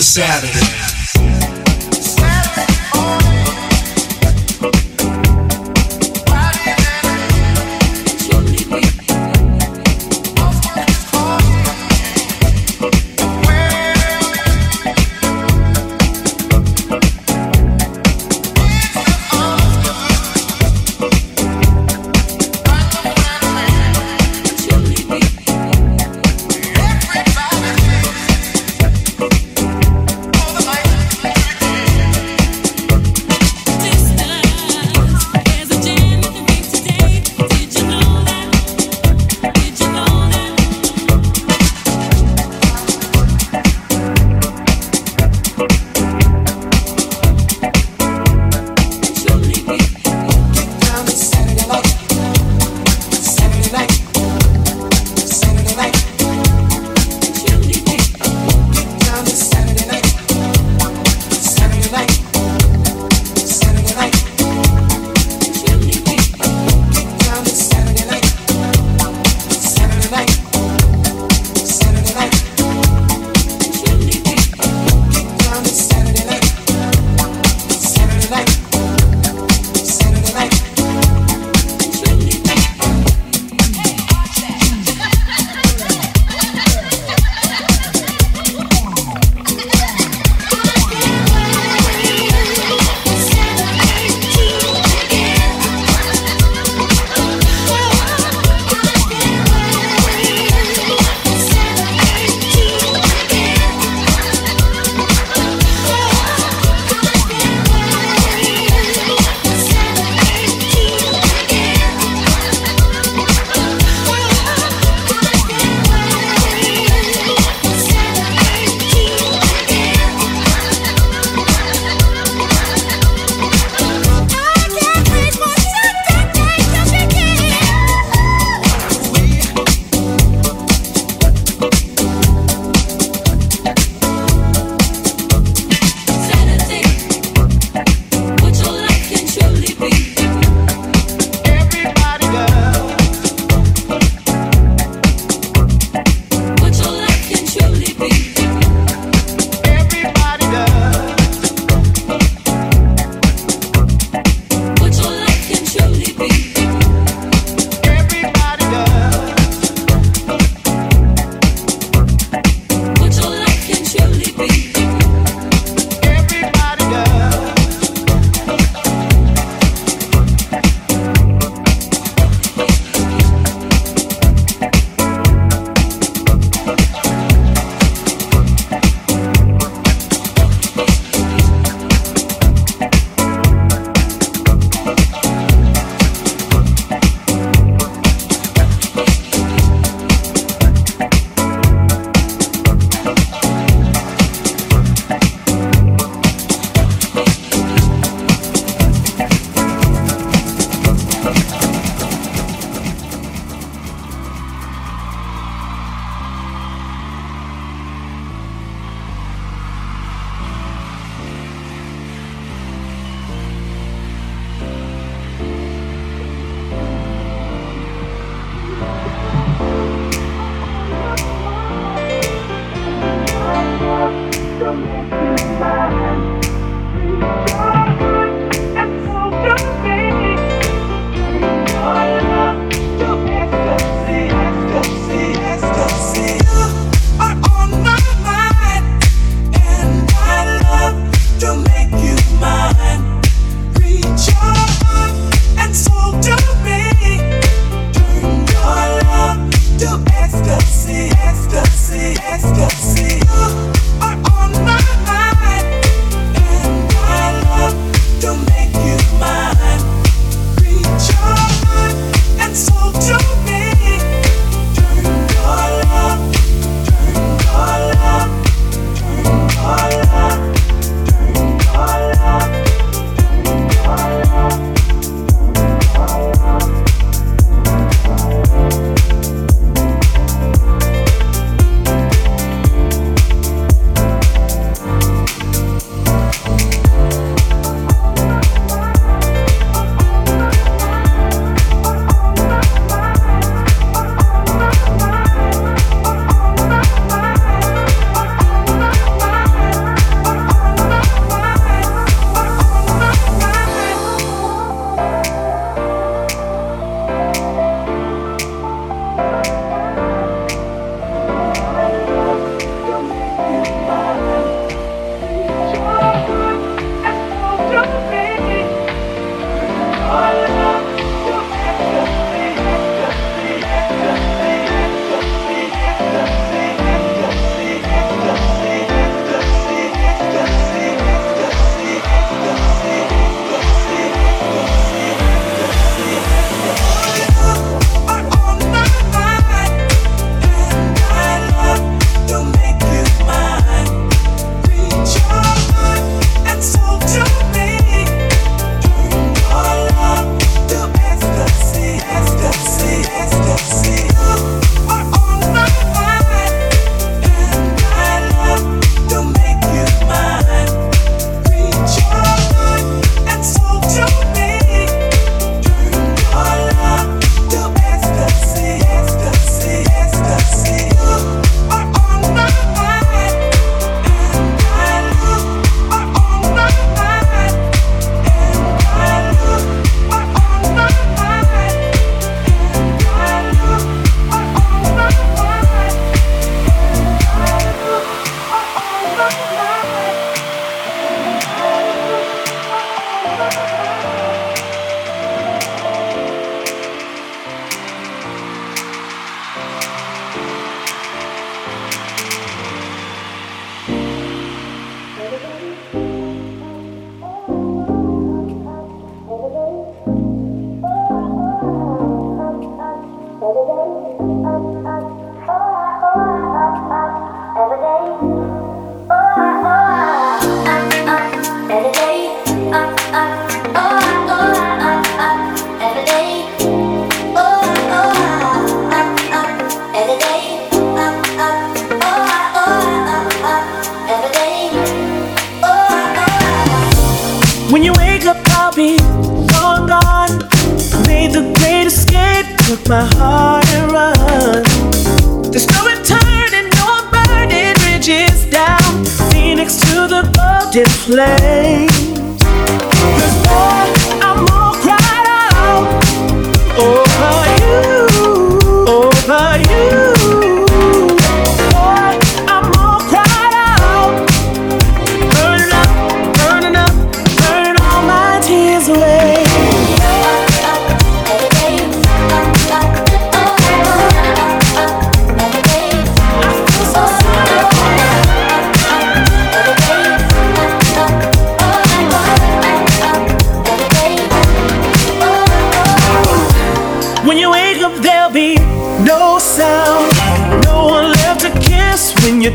Saturday.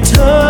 guitar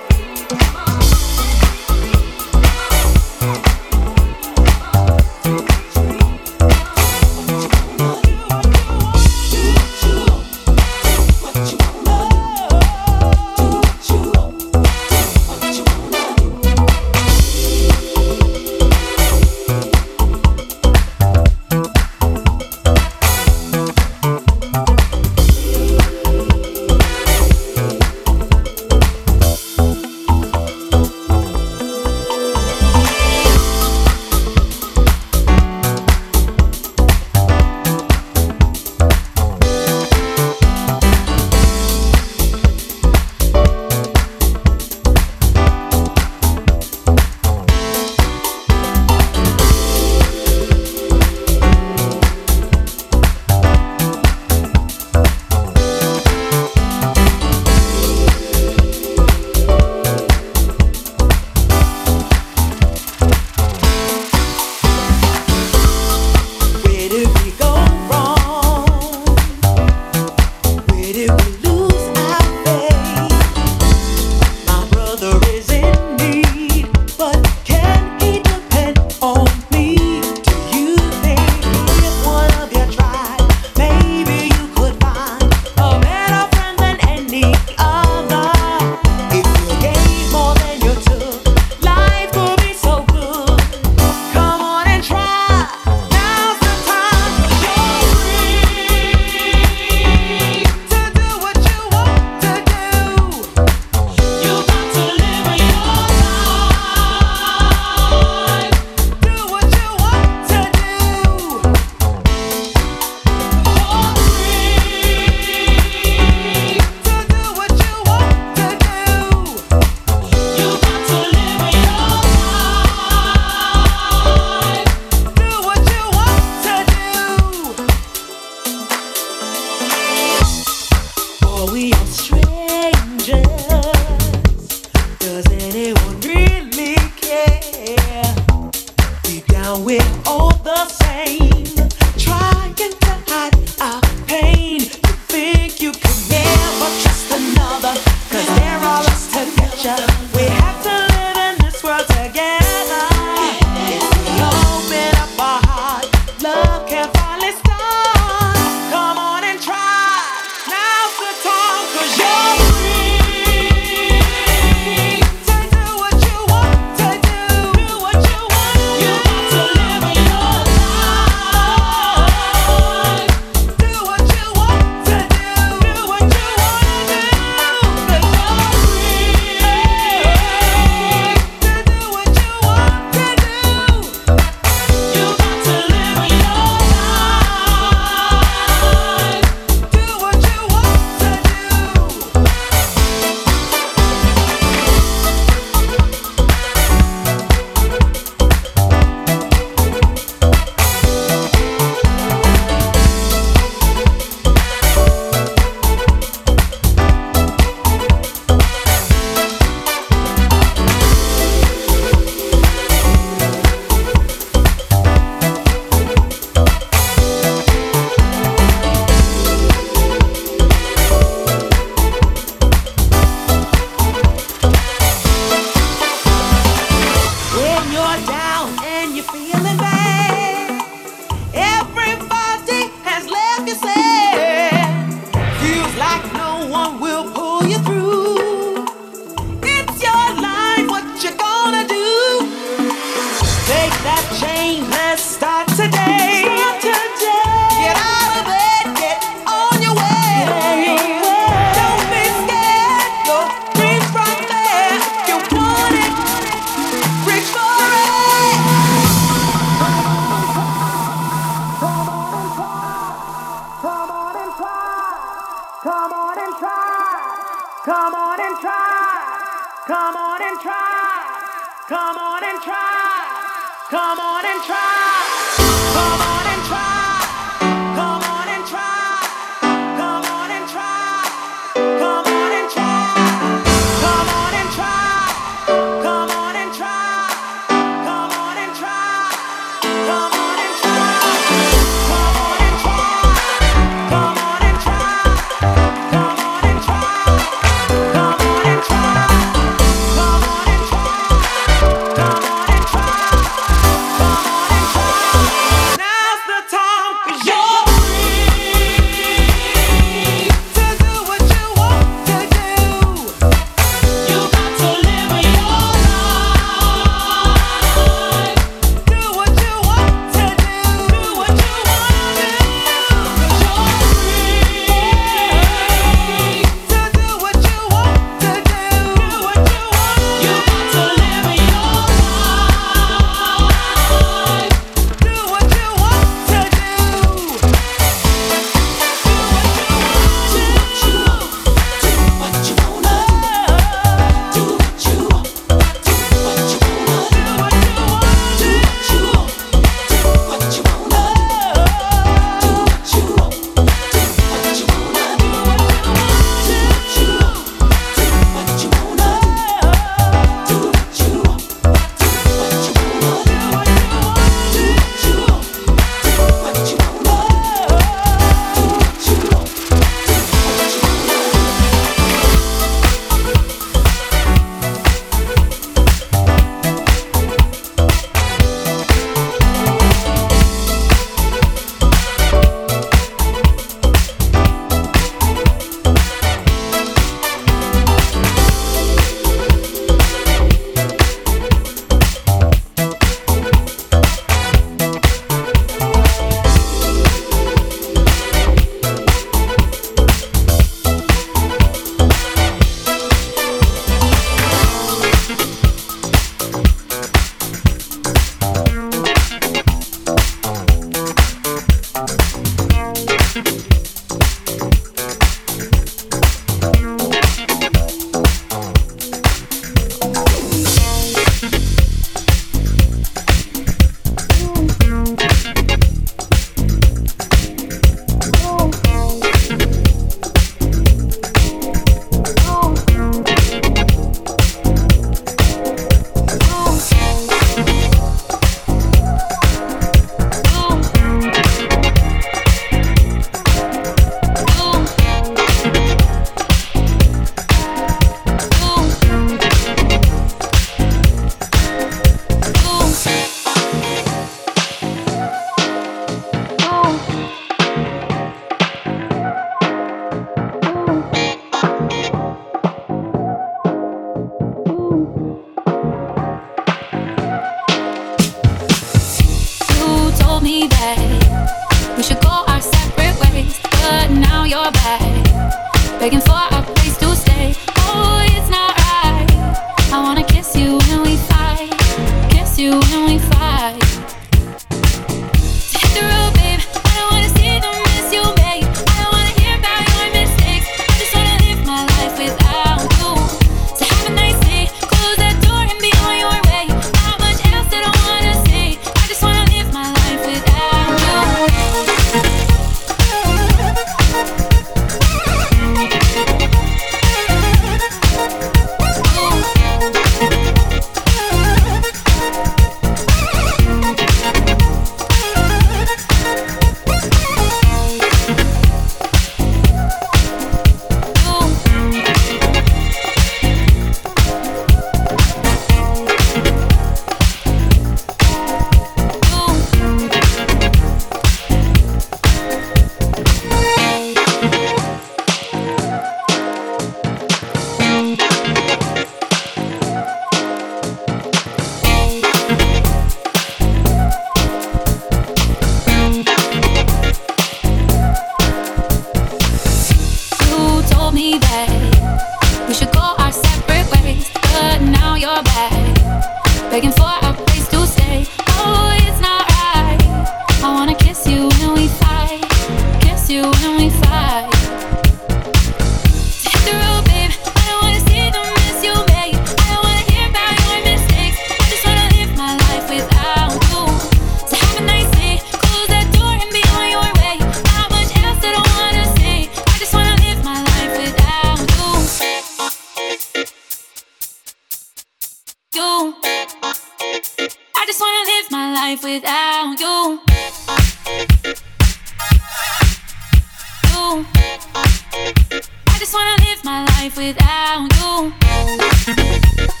life without you.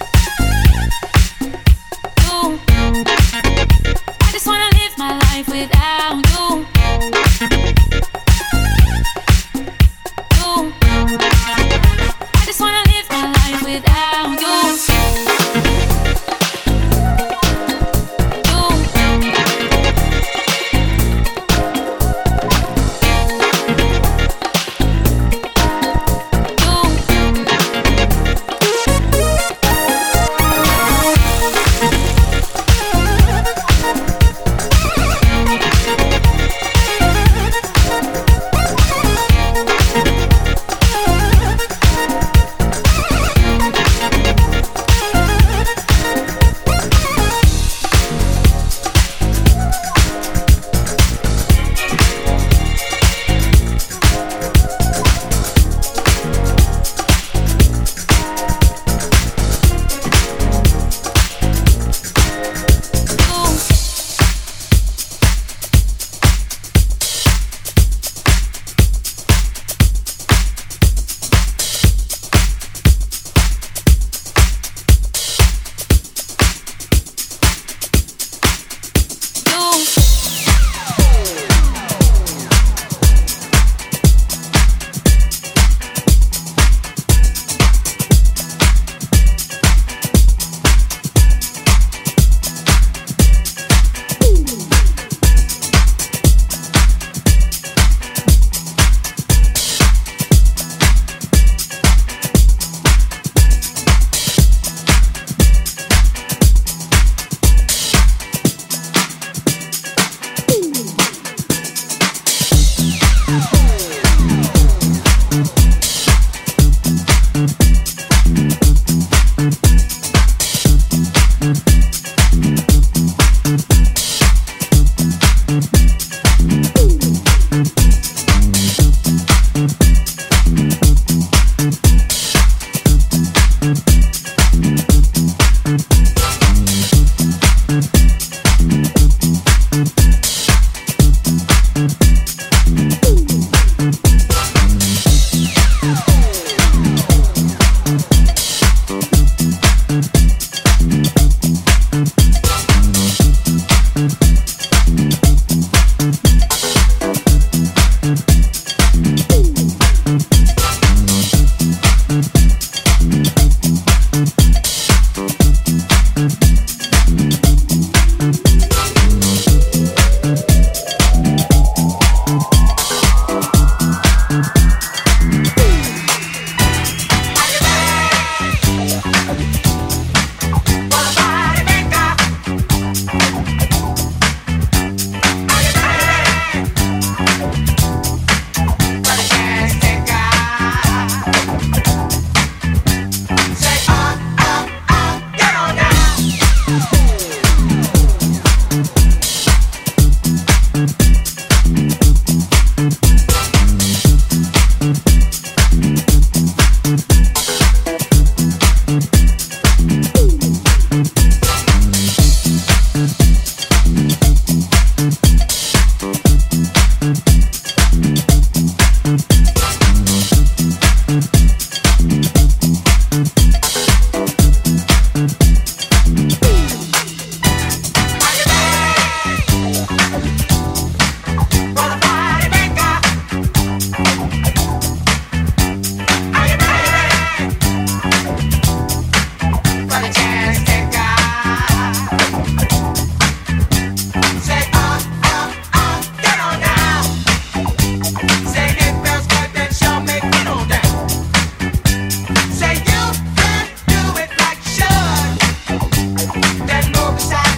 beside